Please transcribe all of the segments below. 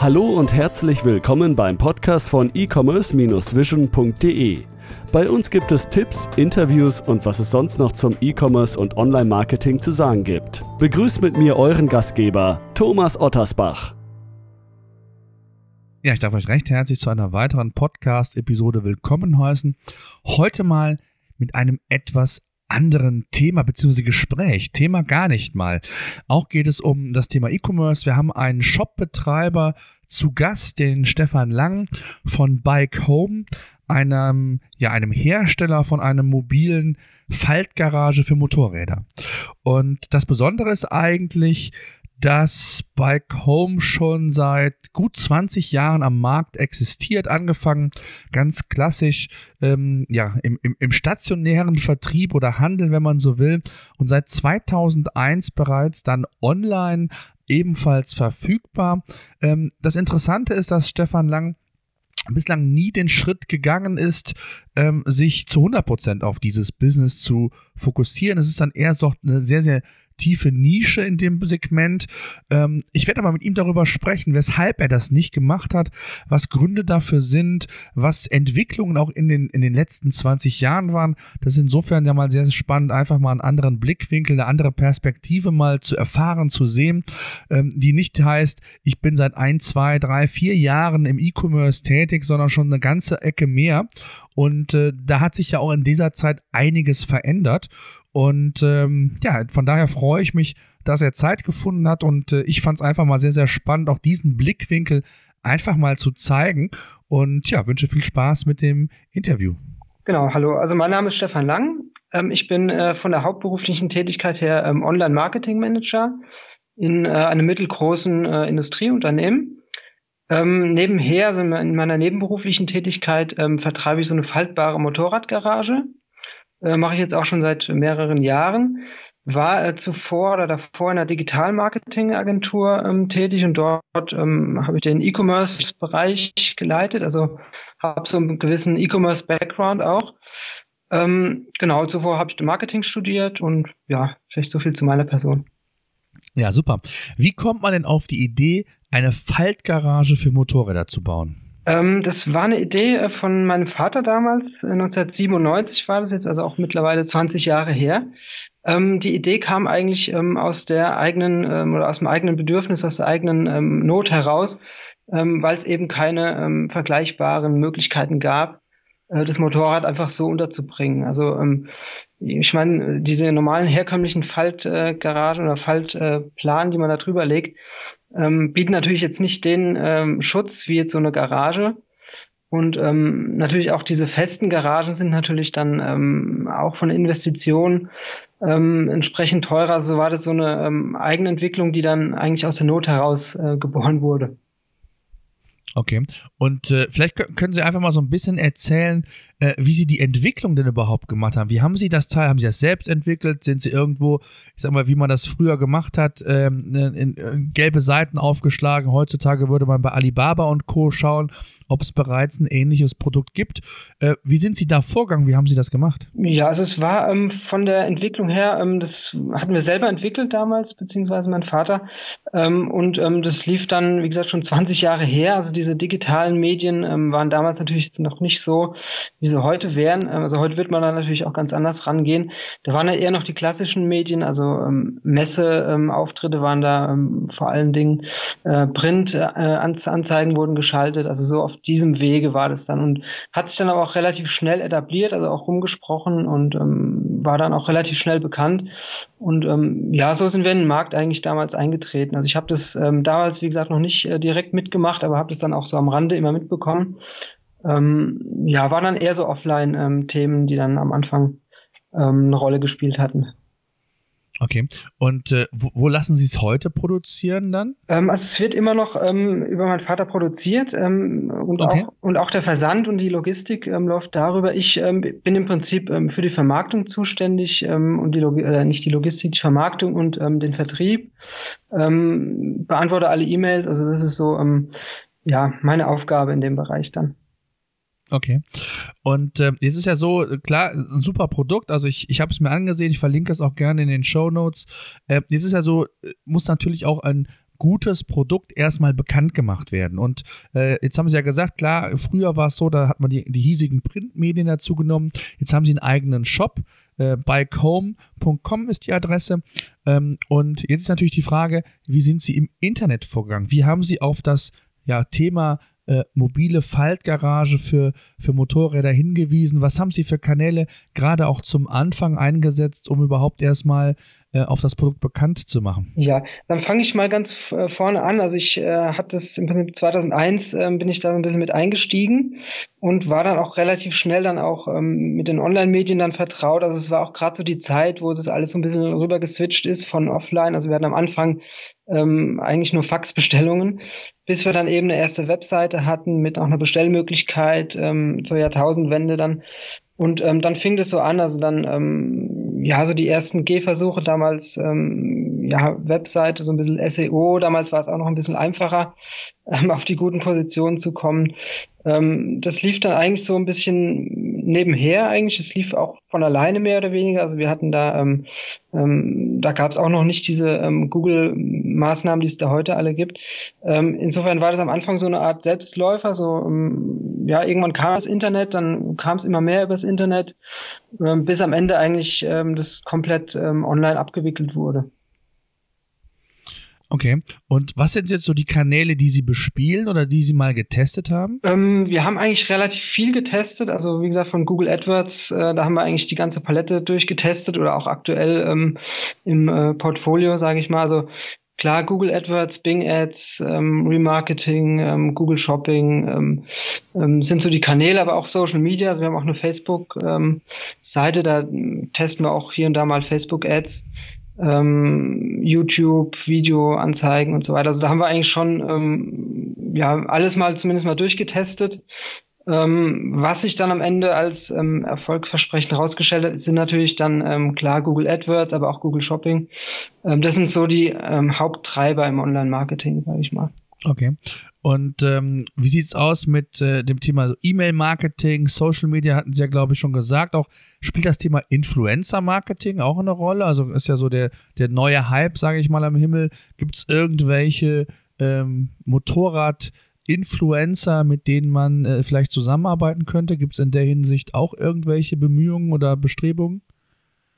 Hallo und herzlich willkommen beim Podcast von e-commerce-vision.de. Bei uns gibt es Tipps, Interviews und was es sonst noch zum E-Commerce und Online-Marketing zu sagen gibt. Begrüßt mit mir euren Gastgeber, Thomas Ottersbach. Ja, ich darf euch recht herzlich zu einer weiteren Podcast-Episode willkommen heißen. Heute mal mit einem etwas anderen Thema bzw. Gespräch. Thema gar nicht mal. Auch geht es um das Thema E-Commerce. Wir haben einen Shopbetreiber zu Gast, den Stefan Lang von Bike Home, einem, ja, einem Hersteller von einem mobilen Faltgarage für Motorräder. Und das Besondere ist eigentlich, dass Bike Home schon seit gut 20 Jahren am Markt existiert, angefangen ganz klassisch ähm, ja, im, im, im stationären Vertrieb oder Handel, wenn man so will, und seit 2001 bereits dann online ebenfalls verfügbar. Ähm, das Interessante ist, dass Stefan Lang bislang nie den Schritt gegangen ist, ähm, sich zu 100% auf dieses Business zu fokussieren. Es ist dann eher so eine sehr, sehr tiefe Nische in dem Segment. Ähm, ich werde aber mit ihm darüber sprechen, weshalb er das nicht gemacht hat, was Gründe dafür sind, was Entwicklungen auch in den, in den letzten 20 Jahren waren. Das ist insofern ja mal sehr spannend, einfach mal einen anderen Blickwinkel, eine andere Perspektive mal zu erfahren, zu sehen, ähm, die nicht heißt, ich bin seit ein, zwei, drei, vier Jahren im E-Commerce tätig, sondern schon eine ganze Ecke mehr. Und äh, da hat sich ja auch in dieser Zeit einiges verändert. Und ähm, ja, von daher freue ich mich, dass er Zeit gefunden hat und äh, ich fand es einfach mal sehr, sehr spannend, auch diesen Blickwinkel einfach mal zu zeigen. Und ja, wünsche viel Spaß mit dem Interview. Genau, hallo. Also mein Name ist Stefan Lang. Ähm, ich bin äh, von der hauptberuflichen Tätigkeit her ähm, Online-Marketing-Manager in äh, einem mittelgroßen äh, Industrieunternehmen. Ähm, nebenher, also in meiner nebenberuflichen Tätigkeit, ähm, vertreibe ich so eine faltbare Motorradgarage äh, mache ich jetzt auch schon seit mehreren Jahren. War äh, zuvor oder davor in einer Digital-Marketing-Agentur ähm, tätig und dort ähm, habe ich den E-Commerce-Bereich geleitet, also habe so einen gewissen E-Commerce-Background auch. Ähm, genau, zuvor habe ich Marketing studiert und ja, vielleicht so viel zu meiner Person. Ja, super. Wie kommt man denn auf die Idee, eine Faltgarage für Motorräder zu bauen? Ähm, das war eine Idee äh, von meinem Vater damals, 1997 äh, war das jetzt, also auch mittlerweile 20 Jahre her. Ähm, die Idee kam eigentlich ähm, aus der eigenen ähm, oder aus dem eigenen Bedürfnis, aus der eigenen ähm, Not heraus, ähm, weil es eben keine vergleichbaren Möglichkeiten gab, äh, das Motorrad einfach so unterzubringen. Also ich meine, diese normalen herkömmlichen Faltgaragen oder Faltplan, die man da drüber legt, ähm, bieten natürlich jetzt nicht den ähm, Schutz wie jetzt so eine Garage. Und ähm, natürlich auch diese festen Garagen sind natürlich dann ähm, auch von Investitionen ähm, entsprechend teurer. So war das so eine ähm, Eigenentwicklung, die dann eigentlich aus der Not heraus äh, geboren wurde. Okay. Und äh, vielleicht können Sie einfach mal so ein bisschen erzählen, äh, wie Sie die Entwicklung denn überhaupt gemacht haben. Wie haben Sie das Teil? Haben Sie das selbst entwickelt? Sind Sie irgendwo, ich sag mal, wie man das früher gemacht hat, ähm, in, in, in gelbe Seiten aufgeschlagen? Heutzutage würde man bei Alibaba und Co. schauen ob es bereits ein ähnliches Produkt gibt. Äh, wie sind Sie da vorgegangen? Wie haben Sie das gemacht? Ja, also es war ähm, von der Entwicklung her, ähm, das hatten wir selber entwickelt damals, beziehungsweise mein Vater. Ähm, und ähm, das lief dann, wie gesagt, schon 20 Jahre her. Also diese digitalen Medien ähm, waren damals natürlich noch nicht so, wie sie heute wären. Ähm, also heute wird man da natürlich auch ganz anders rangehen. Da waren ja eher noch die klassischen Medien, also ähm, Messeauftritte ähm, waren da ähm, vor allen Dingen äh, Print-Anzeigen äh, wurden geschaltet, also so auf diesem Wege war das dann und hat sich dann aber auch relativ schnell etabliert, also auch rumgesprochen und ähm, war dann auch relativ schnell bekannt. Und ähm, ja, so sind wir in den Markt eigentlich damals eingetreten. Also ich habe das ähm, damals, wie gesagt, noch nicht äh, direkt mitgemacht, aber habe das dann auch so am Rande immer mitbekommen. Ähm, ja, waren dann eher so Offline-Themen, ähm, die dann am Anfang ähm, eine Rolle gespielt hatten. Okay. Und äh, wo, wo, lassen Sie es heute produzieren dann? Ähm, also es wird immer noch ähm, über meinen Vater produziert ähm, und, okay. auch, und auch der Versand und die Logistik ähm, läuft darüber. Ich ähm, bin im Prinzip ähm, für die Vermarktung zuständig und die Log äh, nicht die Logistik, die Vermarktung und den Vertrieb. Beantworte alle E-Mails. Also das ist so ja meine Aufgabe in dem Bereich dann. Okay. Und äh, jetzt ist ja so, klar, ein super Produkt. Also ich, ich habe es mir angesehen, ich verlinke es auch gerne in den Show Notes. Äh, jetzt ist ja so, muss natürlich auch ein gutes Produkt erstmal bekannt gemacht werden. Und äh, jetzt haben Sie ja gesagt, klar, früher war es so, da hat man die, die hiesigen Printmedien dazu genommen. Jetzt haben Sie einen eigenen Shop. Äh, bikehome.com ist die Adresse. Ähm, und jetzt ist natürlich die Frage, wie sind Sie im Internet vorgegangen? Wie haben Sie auf das ja, Thema äh, mobile Faltgarage für, für Motorräder hingewiesen? Was haben Sie für Kanäle gerade auch zum Anfang eingesetzt, um überhaupt erstmal äh, auf das Produkt bekannt zu machen? Ja, dann fange ich mal ganz äh, vorne an. Also ich äh, hatte das im Prinzip 2001 äh, bin ich da ein bisschen mit eingestiegen und war dann auch relativ schnell dann auch ähm, mit den Online-Medien dann vertraut. Also es war auch gerade so die Zeit, wo das alles so ein bisschen rüber geswitcht ist von offline. Also wir hatten am Anfang ähm, eigentlich nur Faxbestellungen, bis wir dann eben eine erste Webseite hatten mit auch einer Bestellmöglichkeit ähm, zur Jahrtausendwende dann. Und ähm, dann fing das so an, also dann ähm, ja, so die ersten Gehversuche damals, ähm, ja, Webseite, so ein bisschen SEO, damals war es auch noch ein bisschen einfacher, ähm, auf die guten Positionen zu kommen. Ähm, das lief dann eigentlich so ein bisschen nebenher eigentlich. Es lief auch von alleine mehr oder weniger. Also wir hatten da, ähm, ähm, da gab es auch noch nicht diese ähm, Google-Maßnahmen, die es da heute alle gibt. Ähm, insofern war das am Anfang so eine Art Selbstläufer. So, ähm, ja, irgendwann kam das Internet, dann kam es immer mehr übers Internet, ähm, bis am Ende eigentlich ähm, das komplett ähm, online abgewickelt wurde. Okay. Und was sind jetzt so die Kanäle, die Sie bespielen oder die Sie mal getestet haben? Ähm, wir haben eigentlich relativ viel getestet. Also wie gesagt, von Google AdWords, äh, da haben wir eigentlich die ganze Palette durchgetestet oder auch aktuell ähm, im äh, Portfolio, sage ich mal. Also klar, Google AdWords, Bing Ads, ähm, Remarketing, ähm, Google Shopping ähm, ähm, sind so die Kanäle, aber auch Social Media. Wir haben auch eine Facebook-Seite, ähm, da testen wir auch hier und da mal Facebook Ads ähm, YouTube, Videoanzeigen und so weiter. Also da haben wir eigentlich schon ja alles mal zumindest mal durchgetestet. Ähm, was sich dann am Ende als ähm, Erfolgsversprechen herausgestellt hat, sind natürlich dann ähm, klar Google AdWords, aber auch Google Shopping. Ähm, das sind so die ähm, Haupttreiber im Online-Marketing, sage ich mal. Okay. Und ähm, wie sieht's aus mit äh, dem Thema E-Mail-Marketing, Social Media hatten Sie ja, glaube ich, schon gesagt. Auch spielt das Thema Influencer-Marketing auch eine Rolle? Also ist ja so der, der neue Hype, sage ich mal, am Himmel. Gibt es irgendwelche ähm, Motorrad-Influencer, mit denen man äh, vielleicht zusammenarbeiten könnte? Gibt es in der Hinsicht auch irgendwelche Bemühungen oder Bestrebungen?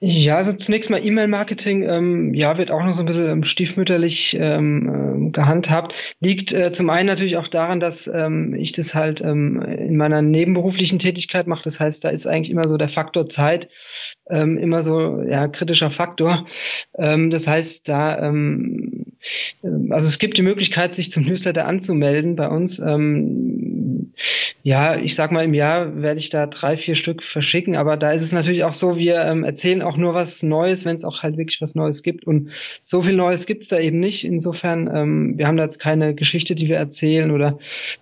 Ja, also zunächst mal E-Mail-Marketing, ähm, ja, wird auch noch so ein bisschen ähm, stiefmütterlich ähm, äh, gehandhabt. Liegt äh, zum einen natürlich auch daran, dass ähm, ich das halt ähm, in meiner nebenberuflichen Tätigkeit mache. Das heißt, da ist eigentlich immer so der Faktor Zeit ähm, immer so ja kritischer Faktor. Ähm, das heißt, da ähm, also es gibt die Möglichkeit, sich zum Newsletter anzumelden bei uns. Ähm, ja, ich sag mal, im Jahr werde ich da drei, vier Stück verschicken, aber da ist es natürlich auch so, wir ähm, erzählen auch nur was Neues, wenn es auch halt wirklich was Neues gibt. Und so viel Neues gibt's da eben nicht. Insofern, ähm, wir haben da jetzt keine Geschichte, die wir erzählen oder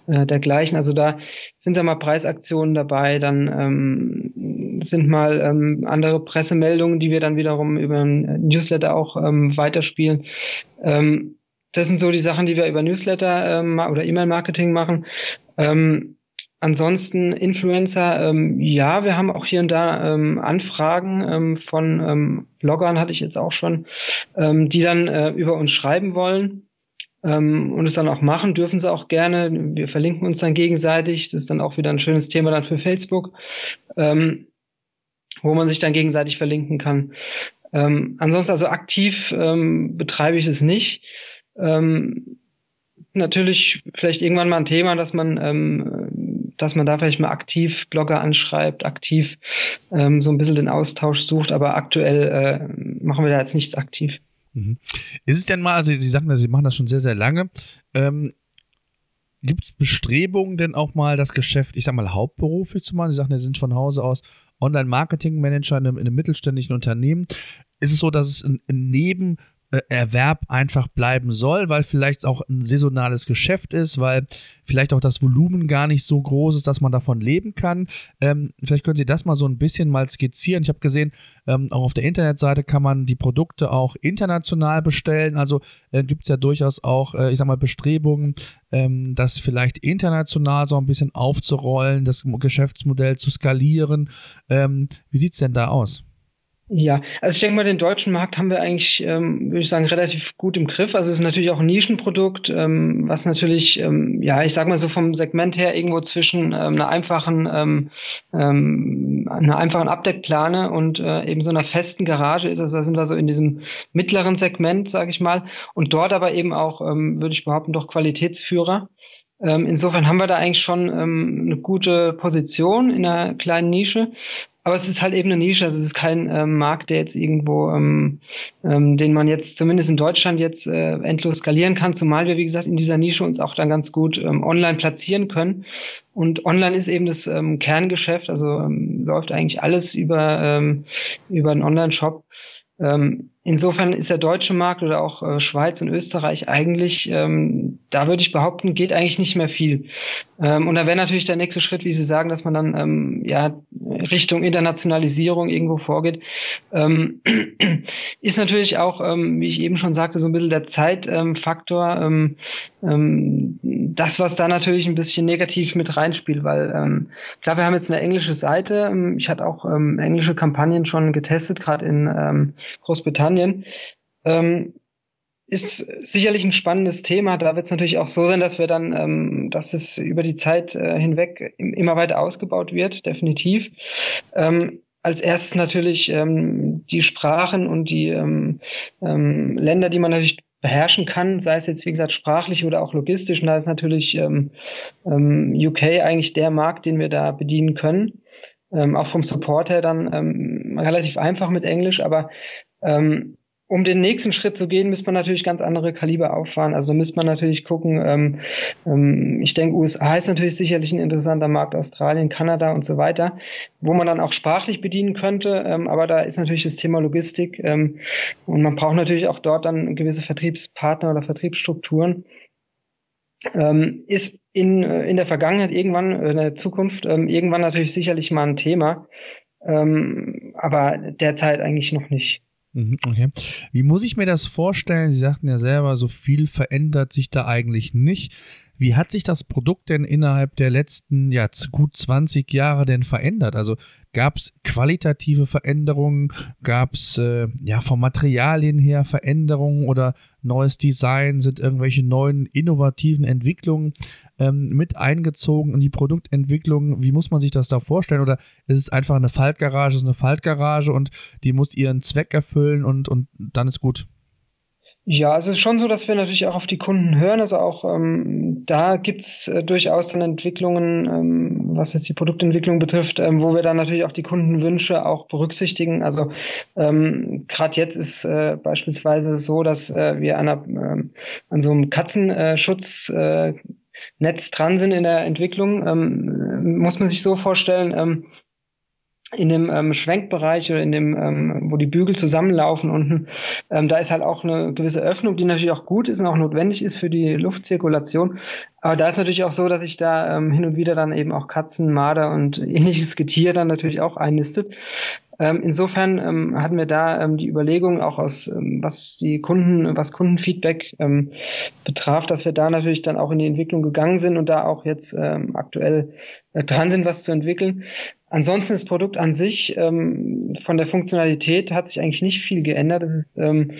äh, dergleichen. Also da sind da mal Preisaktionen dabei, dann ähm, sind mal ähm, andere Pressemeldungen, die wir dann wiederum über ein Newsletter auch ähm, weiterspielen. Ähm, das sind so die Sachen, die wir über Newsletter ähm, oder E-Mail-Marketing machen. Ähm, ansonsten Influencer, ähm, ja, wir haben auch hier und da ähm, Anfragen ähm, von ähm, Bloggern, hatte ich jetzt auch schon, ähm, die dann äh, über uns schreiben wollen. Ähm, und es dann auch machen, dürfen sie auch gerne. Wir verlinken uns dann gegenseitig. Das ist dann auch wieder ein schönes Thema dann für Facebook, ähm, wo man sich dann gegenseitig verlinken kann. Ähm, ansonsten also aktiv ähm, betreibe ich es nicht. Ähm, natürlich vielleicht irgendwann mal ein Thema, dass man, ähm, dass man da vielleicht mal aktiv Blogger anschreibt, aktiv ähm, so ein bisschen den Austausch sucht, aber aktuell äh, machen wir da jetzt nichts aktiv. Mhm. Ist es denn mal, also Sie sagen, Sie machen das schon sehr, sehr lange. Ähm, Gibt es Bestrebungen denn auch mal das Geschäft, ich sag mal, hauptberuflich zu machen? Sie sagen, Sie sind von Hause aus Online-Marketing-Manager in, in einem, mittelständischen Unternehmen. Ist es so, dass es ein, ein Neben- Erwerb einfach bleiben soll, weil vielleicht auch ein saisonales Geschäft ist, weil vielleicht auch das Volumen gar nicht so groß ist, dass man davon leben kann. Ähm, vielleicht können Sie das mal so ein bisschen mal skizzieren. Ich habe gesehen, ähm, auch auf der Internetseite kann man die Produkte auch international bestellen. Also äh, gibt es ja durchaus auch, äh, ich sag mal, Bestrebungen, ähm, das vielleicht international so ein bisschen aufzurollen, das Geschäftsmodell zu skalieren. Ähm, wie sieht es denn da aus? Ja, also ich denke mal, den deutschen Markt haben wir eigentlich, ähm, würde ich sagen, relativ gut im Griff. Also es ist natürlich auch ein Nischenprodukt, ähm, was natürlich, ähm, ja, ich sag mal so vom Segment her irgendwo zwischen ähm, einer einfachen, ähm, ähm, einer einfachen Abdeckplane und äh, eben so einer festen Garage ist. Also da sind wir so in diesem mittleren Segment, sage ich mal, und dort aber eben auch, ähm, würde ich behaupten, doch Qualitätsführer. Ähm, insofern haben wir da eigentlich schon ähm, eine gute Position in einer kleinen Nische. Aber es ist halt eben eine Nische, also es ist kein ähm, Markt, der jetzt irgendwo, ähm, ähm, den man jetzt zumindest in Deutschland jetzt äh, endlos skalieren kann, zumal wir, wie gesagt, in dieser Nische uns auch dann ganz gut ähm, online platzieren können. Und online ist eben das ähm, Kerngeschäft, also ähm, läuft eigentlich alles über, ähm, über einen Online-Shop. Ähm, insofern ist der deutsche Markt oder auch äh, Schweiz und Österreich eigentlich, ähm, da würde ich behaupten, geht eigentlich nicht mehr viel. Ähm, und da wäre natürlich der nächste Schritt, wie Sie sagen, dass man dann ähm, ja Richtung Internationalisierung irgendwo vorgeht. Ähm, ist natürlich auch, ähm, wie ich eben schon sagte, so ein bisschen der Zeitfaktor. Ähm, das, was da natürlich ein bisschen negativ mit reinspielt, weil klar, wir haben jetzt eine englische Seite. Ich hatte auch englische Kampagnen schon getestet, gerade in ähm, Großbritannien. Ähm, ist sicherlich ein spannendes Thema. Da wird es natürlich auch so sein, dass wir dann, ähm, dass es über die Zeit äh, hinweg immer weiter ausgebaut wird, definitiv. Ähm, als erstes natürlich ähm, die Sprachen und die ähm, ähm, Länder, die man natürlich beherrschen kann, sei es jetzt wie gesagt sprachlich oder auch logistisch. Und da ist natürlich ähm, ähm, UK eigentlich der Markt, den wir da bedienen können. Ähm, auch vom Support her dann ähm, relativ einfach mit Englisch, aber ähm, um den nächsten Schritt zu gehen, müsste man natürlich ganz andere Kaliber auffahren. Also müsste man natürlich gucken, ähm, ähm, ich denke, USA ist natürlich sicherlich ein interessanter Markt, Australien, Kanada und so weiter, wo man dann auch sprachlich bedienen könnte. Ähm, aber da ist natürlich das Thema Logistik ähm, und man braucht natürlich auch dort dann gewisse Vertriebspartner oder Vertriebsstrukturen. Ähm, ist in, äh, in der Vergangenheit irgendwann, äh, in der Zukunft, ähm, irgendwann natürlich sicherlich mal ein Thema, aber derzeit eigentlich noch nicht. Mhm, okay. Wie muss ich mir das vorstellen? Sie sagten ja selber, so viel verändert sich da eigentlich nicht. Wie hat sich das Produkt denn innerhalb der letzten ja, gut 20 Jahre denn verändert? Also gab es qualitative Veränderungen, gab es äh, ja von Materialien her Veränderungen oder neues Design, sind irgendwelche neuen innovativen Entwicklungen ähm, mit eingezogen in die Produktentwicklung? Wie muss man sich das da vorstellen? Oder ist es einfach eine Faltgarage, ist eine Faltgarage und die muss ihren Zweck erfüllen und, und dann ist gut? Ja, also es ist schon so, dass wir natürlich auch auf die Kunden hören. Also auch ähm, da gibt's äh, durchaus dann Entwicklungen, ähm, was jetzt die Produktentwicklung betrifft, ähm, wo wir dann natürlich auch die Kundenwünsche auch berücksichtigen. Also ähm, gerade jetzt ist äh, beispielsweise so, dass äh, wir an, einer, ähm, an so einem Katzenschutz äh, Netz dran sind in der Entwicklung, ähm, muss man sich so vorstellen, ähm, in dem ähm, Schwenkbereich oder in dem, ähm, wo die Bügel zusammenlaufen unten, ähm, da ist halt auch eine gewisse Öffnung, die natürlich auch gut ist und auch notwendig ist für die Luftzirkulation. Aber da ist natürlich auch so, dass sich da ähm, hin und wieder dann eben auch Katzen, Marder und ähnliches Getier dann natürlich auch einnistet. Ähm, insofern ähm, hatten wir da ähm, die Überlegung auch aus, ähm, was die Kunden, was Kundenfeedback ähm, betraf, dass wir da natürlich dann auch in die Entwicklung gegangen sind und da auch jetzt ähm, aktuell äh, dran sind, was zu entwickeln. Ansonsten das Produkt an sich ähm, von der Funktionalität hat sich eigentlich nicht viel geändert. Ähm,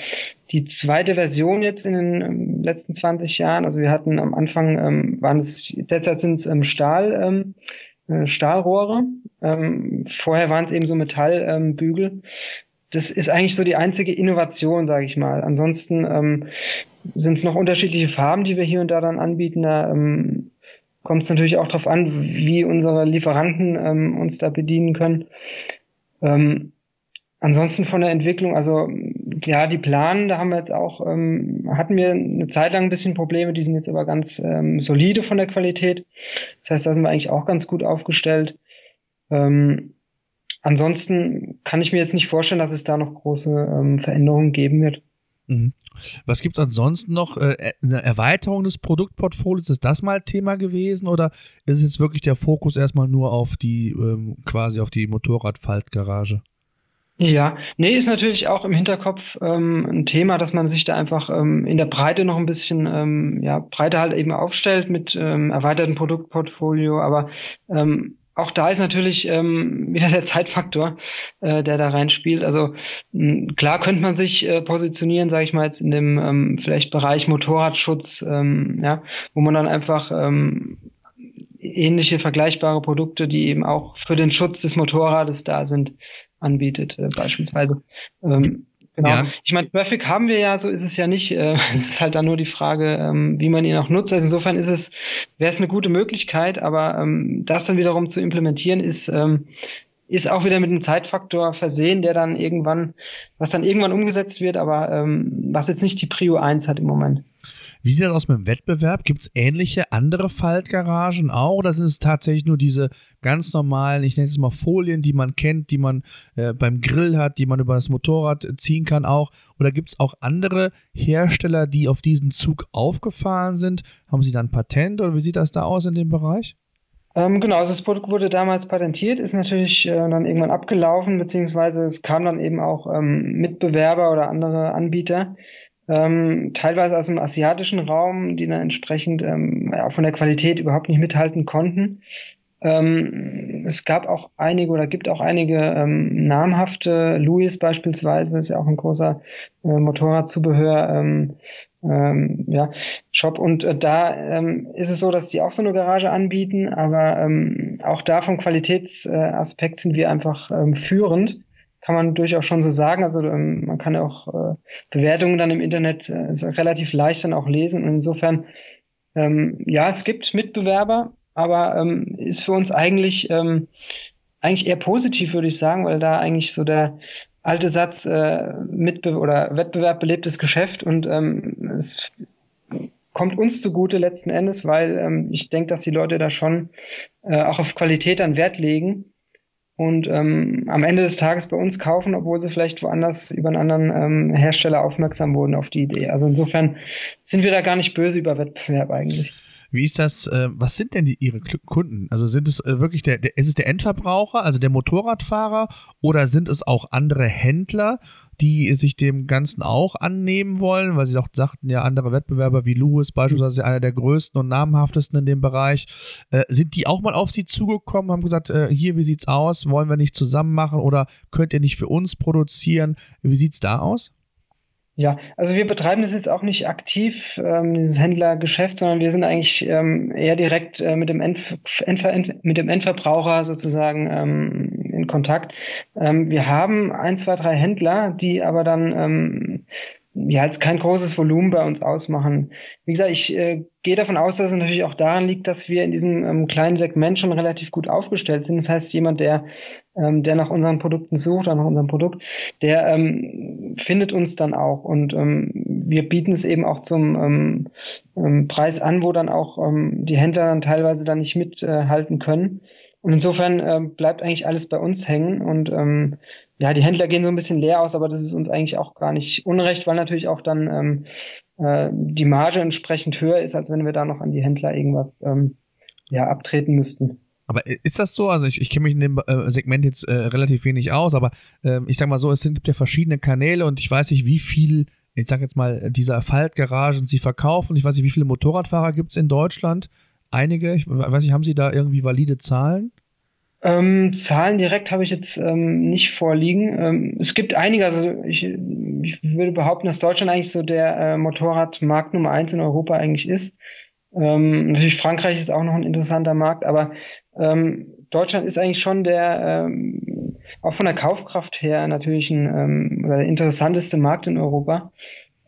die zweite Version jetzt in den ähm, letzten 20 Jahren. Also wir hatten am Anfang ähm, waren es derzeit sind es ähm, Stahl ähm, äh, Stahlrohre. Vorher waren es eben so Metallbügel. Das ist eigentlich so die einzige Innovation, sage ich mal. Ansonsten sind es noch unterschiedliche Farben, die wir hier und da dann anbieten. Da kommt es natürlich auch darauf an, wie unsere Lieferanten ähm, uns da bedienen können. Ähm, ansonsten von der Entwicklung, also ja, die Planen, da haben wir jetzt auch, ähm, hatten wir eine Zeit lang ein bisschen Probleme, die sind jetzt aber ganz ähm, solide von der Qualität. Das heißt, da sind wir eigentlich auch ganz gut aufgestellt. Ähm, ansonsten kann ich mir jetzt nicht vorstellen, dass es da noch große ähm, Veränderungen geben wird. Mhm. Was gibt es ansonsten noch? Äh, eine Erweiterung des Produktportfolios, ist das mal Thema gewesen oder ist es jetzt wirklich der Fokus erstmal nur auf die ähm, quasi auf die Motorradfaltgarage? Ja, nee, ist natürlich auch im Hinterkopf ähm, ein Thema, dass man sich da einfach ähm, in der Breite noch ein bisschen, ähm, ja, Breite halt eben aufstellt mit ähm, erweitertem Produktportfolio, aber ähm, auch da ist natürlich ähm, wieder der Zeitfaktor, äh, der da reinspielt. Also mh, klar könnte man sich äh, positionieren, sage ich mal jetzt in dem ähm, vielleicht Bereich Motorradschutz, ähm, ja, wo man dann einfach ähm, ähnliche vergleichbare Produkte, die eben auch für den Schutz des Motorrades da sind, anbietet äh, beispielsweise. Ähm, Genau. Ja. Ich meine, Traffic haben wir ja, so ist es ja nicht. Äh, es ist halt dann nur die Frage, ähm, wie man ihn auch nutzt. Also insofern ist es, wäre es eine gute Möglichkeit, aber ähm, das dann wiederum zu implementieren, ist, ähm, ist auch wieder mit einem Zeitfaktor versehen, der dann irgendwann, was dann irgendwann umgesetzt wird, aber was jetzt nicht die Prio 1 hat im Moment. Wie sieht das aus mit dem Wettbewerb? Gibt es ähnliche andere Faltgaragen auch oder sind es tatsächlich nur diese ganz normalen, ich nenne es mal Folien, die man kennt, die man äh, beim Grill hat, die man über das Motorrad ziehen kann auch? Oder gibt es auch andere Hersteller, die auf diesen Zug aufgefahren sind? Haben sie dann Patent oder wie sieht das da aus in dem Bereich? Ähm, genau, also das Produkt wurde damals patentiert, ist natürlich äh, dann irgendwann abgelaufen, beziehungsweise es kam dann eben auch ähm, Mitbewerber oder andere Anbieter, ähm, teilweise aus dem asiatischen Raum, die dann entsprechend ähm, ja, von der Qualität überhaupt nicht mithalten konnten. Ähm, es gab auch einige oder gibt auch einige ähm, namhafte, Louis beispielsweise, ist ja auch ein großer äh, Motorradzubehör, ähm, ähm, ja, Shop. Und äh, da ähm, ist es so, dass die auch so eine Garage anbieten, aber ähm, auch da vom Qualitätsaspekt äh, sind wir einfach ähm, führend kann man durchaus schon so sagen. Also ähm, man kann auch äh, Bewertungen dann im Internet äh, relativ leicht dann auch lesen. Und insofern, ähm, ja, es gibt Mitbewerber, aber ähm, ist für uns eigentlich ähm, eigentlich eher positiv, würde ich sagen, weil da eigentlich so der alte Satz äh, Mitbe oder Wettbewerb belebtes Geschäft und ähm, es kommt uns zugute letzten Endes, weil ähm, ich denke, dass die Leute da schon äh, auch auf Qualität dann Wert legen und ähm, am Ende des Tages bei uns kaufen, obwohl sie vielleicht woanders über einen anderen ähm, Hersteller aufmerksam wurden auf die Idee. Also insofern sind wir da gar nicht böse über Wettbewerb eigentlich. Wie ist das, äh, was sind denn die, Ihre Kunden? Also sind es äh, wirklich der, der, ist es der Endverbraucher, also der Motorradfahrer, oder sind es auch andere Händler? die sich dem Ganzen auch annehmen wollen, weil sie auch sagten, ja, andere Wettbewerber wie Lewis beispielsweise einer der größten und namhaftesten in dem Bereich, äh, sind die auch mal auf sie zugekommen, haben gesagt, äh, hier, wie sieht's aus, wollen wir nicht zusammen machen oder könnt ihr nicht für uns produzieren? Wie sieht's da aus? Ja, also wir betreiben das jetzt auch nicht aktiv, ähm, dieses Händlergeschäft, sondern wir sind eigentlich ähm, eher direkt äh, mit, dem Endver Endver mit dem Endverbraucher sozusagen ähm, in Kontakt. Ähm, wir haben ein, zwei, drei Händler, die aber dann ähm, ja jetzt kein großes Volumen bei uns ausmachen. Wie gesagt, ich äh, gehe davon aus, dass es natürlich auch daran liegt, dass wir in diesem ähm, kleinen Segment schon relativ gut aufgestellt sind. Das heißt, jemand, der, ähm, der nach unseren Produkten sucht oder nach unserem Produkt, der ähm, findet uns dann auch. Und ähm, wir bieten es eben auch zum ähm, ähm, Preis an, wo dann auch ähm, die Händler dann teilweise dann nicht mithalten äh, können. Und insofern äh, bleibt eigentlich alles bei uns hängen und ähm, ja, die Händler gehen so ein bisschen leer aus, aber das ist uns eigentlich auch gar nicht unrecht, weil natürlich auch dann ähm, äh, die Marge entsprechend höher ist, als wenn wir da noch an die Händler irgendwas ähm, ja, abtreten müssten. Aber ist das so? Also ich, ich kenne mich in dem äh, Segment jetzt äh, relativ wenig aus, aber äh, ich sag mal so, es sind, gibt ja verschiedene Kanäle und ich weiß nicht, wie viel, ich sag jetzt mal, dieser Faltgaragen sie verkaufen. Ich weiß nicht, wie viele Motorradfahrer gibt es in Deutschland einige? Ich weiß nicht, haben Sie da irgendwie valide Zahlen? Ähm, Zahlen direkt habe ich jetzt ähm, nicht vorliegen. Ähm, es gibt einige, also ich, ich, würde behaupten, dass Deutschland eigentlich so der äh, Motorradmarkt Nummer eins in Europa eigentlich ist. Ähm, natürlich Frankreich ist auch noch ein interessanter Markt, aber ähm, Deutschland ist eigentlich schon der, ähm, auch von der Kaufkraft her natürlich ein oder der interessanteste Markt in Europa.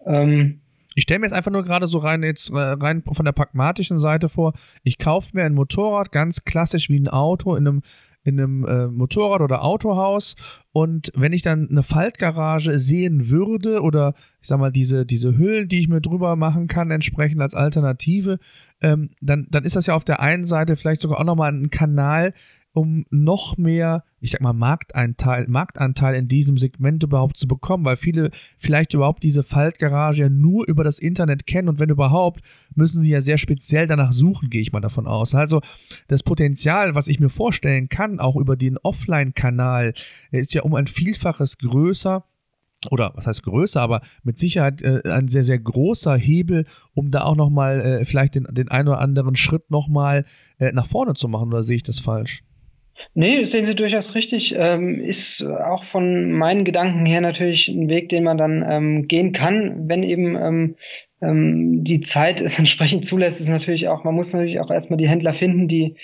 Ähm, ich stelle mir jetzt einfach nur gerade so rein, jetzt äh, rein von der pragmatischen Seite vor. Ich kaufe mir ein Motorrad, ganz klassisch wie ein Auto, in einem, in einem äh, Motorrad- oder Autohaus. Und wenn ich dann eine Faltgarage sehen würde oder ich sag mal, diese, diese Hüllen, die ich mir drüber machen kann, entsprechend als Alternative, ähm, dann, dann ist das ja auf der einen Seite vielleicht sogar auch nochmal ein Kanal, um noch mehr, ich sag mal, Marktanteil, Marktanteil in diesem Segment überhaupt zu bekommen, weil viele vielleicht überhaupt diese Faltgarage ja nur über das Internet kennen und wenn überhaupt, müssen sie ja sehr speziell danach suchen, gehe ich mal davon aus. Also das Potenzial, was ich mir vorstellen kann, auch über den Offline-Kanal, ist ja um ein Vielfaches größer oder was heißt größer, aber mit Sicherheit äh, ein sehr, sehr großer Hebel, um da auch nochmal äh, vielleicht den, den einen oder anderen Schritt nochmal äh, nach vorne zu machen, oder sehe ich das falsch? Nee, sehen Sie durchaus richtig. Ähm, ist auch von meinen Gedanken her natürlich ein Weg, den man dann ähm, gehen kann, wenn eben ähm, ähm, die Zeit es entsprechend zulässt, ist natürlich auch, man muss natürlich auch erstmal die Händler finden, die,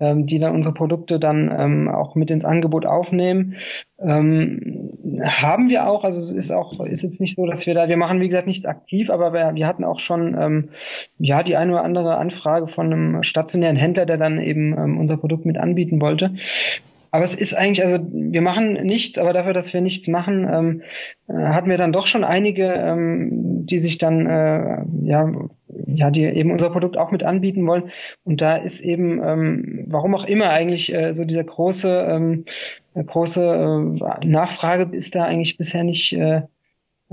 ähm, die dann unsere Produkte dann ähm, auch mit ins Angebot aufnehmen. Ähm, haben wir auch, also es ist auch, ist jetzt nicht so, dass wir da, wir machen wie gesagt nicht aktiv, aber wir, wir hatten auch schon ähm, ja die eine oder andere Anfrage von einem stationären Händler, der dann eben ähm, unser Produkt mit anbieten wollte. Aber es ist eigentlich, also wir machen nichts, aber dafür, dass wir nichts machen, ähm, äh, hatten wir dann doch schon einige, ähm, die sich dann, äh, ja, ja, die eben unser Produkt auch mit anbieten wollen. Und da ist eben, ähm, warum auch immer eigentlich äh, so dieser große, ähm, große äh, Nachfrage ist da eigentlich bisher nicht äh, äh,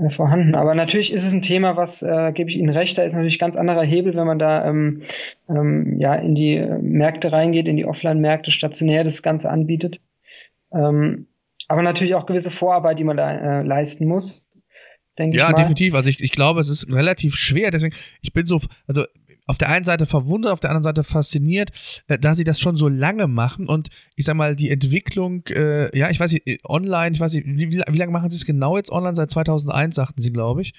vorhanden. Aber natürlich ist es ein Thema, was, äh, gebe ich Ihnen recht, da ist natürlich ganz anderer Hebel, wenn man da ähm, ähm, ja in die Märkte reingeht, in die Offline-Märkte stationär das Ganze anbietet. Ähm, aber natürlich auch gewisse Vorarbeit, die man da äh, leisten muss. Denke ja, definitiv. Also ich, ich glaube, es ist relativ schwer. Deswegen, ich bin so, also auf der einen Seite verwundert, auf der anderen Seite fasziniert, äh, da sie das schon so lange machen und ich sag mal, die Entwicklung, äh, ja, ich weiß nicht, äh, online, ich weiß nicht, wie, wie lange machen sie es genau jetzt online? Seit 2001, sagten sie, glaube ich.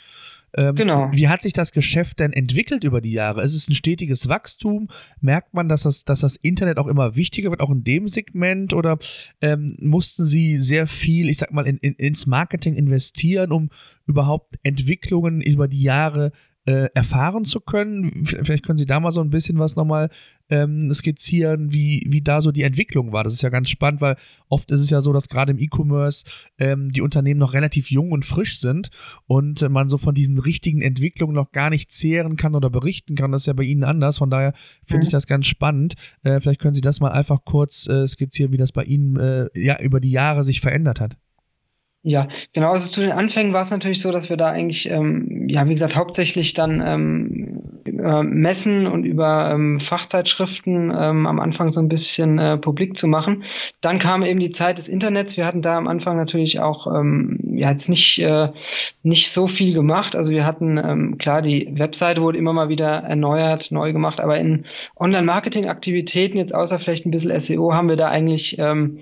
Ähm, genau. Wie hat sich das Geschäft denn entwickelt über die Jahre? Ist es ein stetiges Wachstum? Merkt man, dass das, dass das Internet auch immer wichtiger wird, auch in dem Segment? Oder ähm, mussten Sie sehr viel, ich sag mal, in, in, ins Marketing investieren, um überhaupt Entwicklungen über die Jahre äh, erfahren zu können. Vielleicht können Sie da mal so ein bisschen was nochmal ähm, skizzieren, wie, wie da so die Entwicklung war. Das ist ja ganz spannend, weil oft ist es ja so, dass gerade im E-Commerce ähm, die Unternehmen noch relativ jung und frisch sind und äh, man so von diesen richtigen Entwicklungen noch gar nicht zehren kann oder berichten kann. Das ist ja bei Ihnen anders. Von daher finde mhm. ich das ganz spannend. Äh, vielleicht können Sie das mal einfach kurz äh, skizzieren, wie das bei Ihnen äh, ja über die Jahre sich verändert hat. Ja, genau. Also zu den Anfängen war es natürlich so, dass wir da eigentlich, ähm, ja, wie gesagt, hauptsächlich dann ähm, über Messen und über ähm, Fachzeitschriften ähm, am Anfang so ein bisschen äh, publik zu machen. Dann kam eben die Zeit des Internets. Wir hatten da am Anfang natürlich auch ähm, ja jetzt nicht äh, nicht so viel gemacht. Also wir hatten ähm, klar die Webseite wurde immer mal wieder erneuert, neu gemacht, aber in Online-Marketing-Aktivitäten jetzt außer vielleicht ein bisschen SEO haben wir da eigentlich ähm,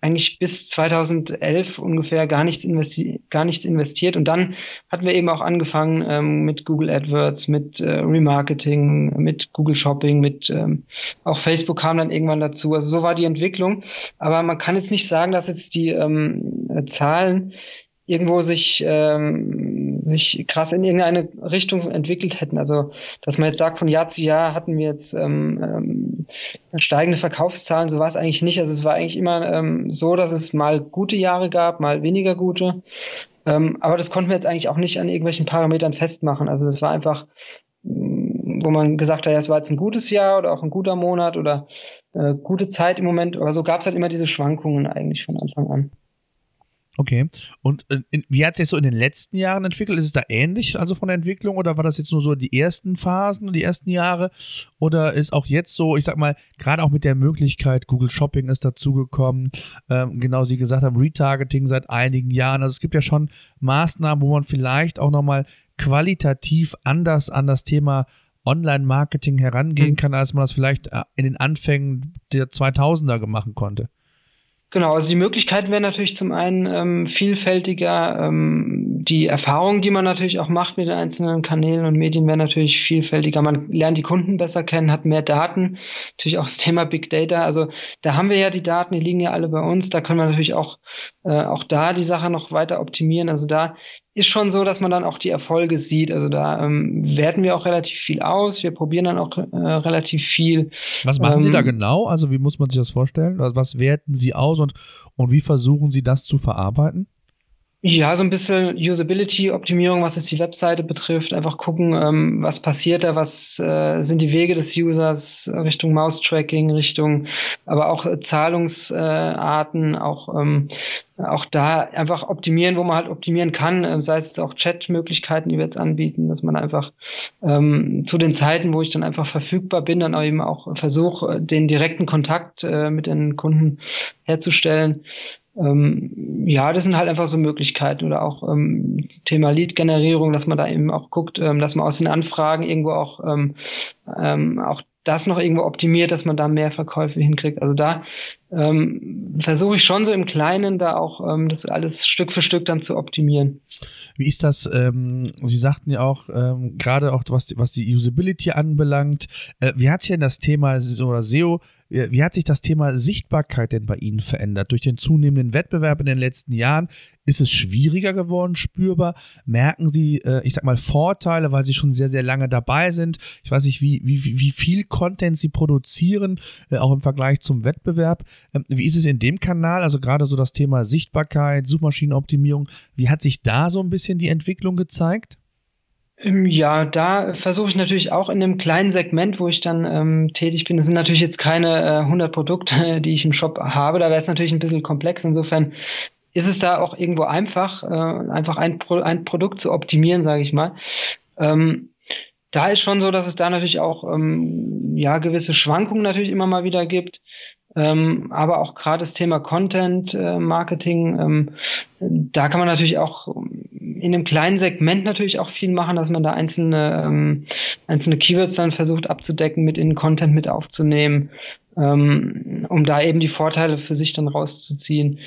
eigentlich bis 2011 ungefähr gar nichts, investi gar nichts investiert. Und dann hatten wir eben auch angefangen ähm, mit Google AdWords, mit äh, Remarketing, mit Google Shopping, mit ähm, auch Facebook kam dann irgendwann dazu. Also so war die Entwicklung. Aber man kann jetzt nicht sagen, dass jetzt die ähm, Zahlen irgendwo sich, ähm, sich krass in irgendeine Richtung entwickelt hätten. Also, dass man jetzt sagt, von Jahr zu Jahr hatten wir jetzt ähm, ähm, steigende Verkaufszahlen, so war es eigentlich nicht. Also es war eigentlich immer ähm, so, dass es mal gute Jahre gab, mal weniger gute. Ähm, aber das konnten wir jetzt eigentlich auch nicht an irgendwelchen Parametern festmachen. Also das war einfach, mm, wo man gesagt hat, ja, es war jetzt ein gutes Jahr oder auch ein guter Monat oder äh, gute Zeit im Moment. Aber so gab es halt immer diese Schwankungen eigentlich von Anfang an. Okay. Und äh, in, wie hat sich so in den letzten Jahren entwickelt? Ist es da ähnlich, also von der Entwicklung, oder war das jetzt nur so die ersten Phasen, die ersten Jahre? Oder ist auch jetzt so, ich sag mal, gerade auch mit der Möglichkeit, Google Shopping ist dazugekommen, ähm, genau Sie gesagt haben, Retargeting seit einigen Jahren. Also es gibt ja schon Maßnahmen, wo man vielleicht auch nochmal qualitativ anders an das Thema Online-Marketing herangehen mhm. kann, als man das vielleicht äh, in den Anfängen der 2000er machen konnte. Genau, also die Möglichkeiten wären natürlich zum einen ähm, vielfältiger. Ähm, die Erfahrungen, die man natürlich auch macht mit den einzelnen Kanälen und Medien, wären natürlich vielfältiger. Man lernt die Kunden besser kennen, hat mehr Daten. Natürlich auch das Thema Big Data. Also da haben wir ja die Daten, die liegen ja alle bei uns. Da können wir natürlich auch, äh, auch da die Sache noch weiter optimieren. Also da ist schon so, dass man dann auch die Erfolge sieht. Also da ähm, werten wir auch relativ viel aus. Wir probieren dann auch äh, relativ viel. Was machen ähm, Sie da ähm, genau? Also wie muss man sich das vorstellen? Also was werten Sie aus und, und wie versuchen Sie das zu verarbeiten? Ja, so ein bisschen Usability-Optimierung, was es die Webseite betrifft. Einfach gucken, ähm, was passiert da, was äh, sind die Wege des Users Richtung Mouse-Tracking, Richtung, aber auch äh, Zahlungsarten, äh, auch ähm, auch da einfach optimieren, wo man halt optimieren kann, äh, sei es auch Chat-Möglichkeiten, die wir jetzt anbieten, dass man einfach ähm, zu den Zeiten, wo ich dann einfach verfügbar bin, dann auch eben auch versuche, den direkten Kontakt äh, mit den Kunden herzustellen. Ähm, ja, das sind halt einfach so Möglichkeiten oder auch ähm, Thema Lead-Generierung, dass man da eben auch guckt, ähm, dass man aus den Anfragen irgendwo auch, ähm, ähm, auch das noch irgendwo optimiert, dass man da mehr Verkäufe hinkriegt. Also da ähm, versuche ich schon so im Kleinen da auch ähm, das alles Stück für Stück dann zu optimieren. Wie ist das? Ähm, Sie sagten ja auch, ähm, gerade auch was, was die Usability anbelangt, äh, wie hat sich denn das Thema oder SEO wie hat sich das Thema Sichtbarkeit denn bei Ihnen verändert? Durch den zunehmenden Wettbewerb in den letzten Jahren ist es schwieriger geworden, spürbar? Merken Sie, äh, ich sag mal, Vorteile, weil Sie schon sehr, sehr lange dabei sind? Ich weiß nicht, wie, wie, wie viel Content Sie produzieren, äh, auch im Vergleich zum Wettbewerb. Ähm, wie ist es in dem Kanal? Also gerade so das Thema Sichtbarkeit, Suchmaschinenoptimierung. Wie hat sich da so ein bisschen die Entwicklung gezeigt? Ähm, ja, da versuche ich natürlich auch in dem kleinen Segment, wo ich dann ähm, tätig bin. Das sind natürlich jetzt keine äh, 100 Produkte, die ich im Shop habe. Da wäre es natürlich ein bisschen komplex. Insofern ist es da auch irgendwo einfach, äh, einfach ein, Pro ein Produkt zu optimieren, sage ich mal. Ähm, da ist schon so, dass es da natürlich auch ähm, ja gewisse Schwankungen natürlich immer mal wieder gibt. Ähm, aber auch gerade das Thema Content äh, Marketing, ähm, da kann man natürlich auch in einem kleinen Segment natürlich auch viel machen, dass man da einzelne ähm, einzelne Keywords dann versucht abzudecken, mit in Content mit aufzunehmen, ähm, um da eben die Vorteile für sich dann rauszuziehen.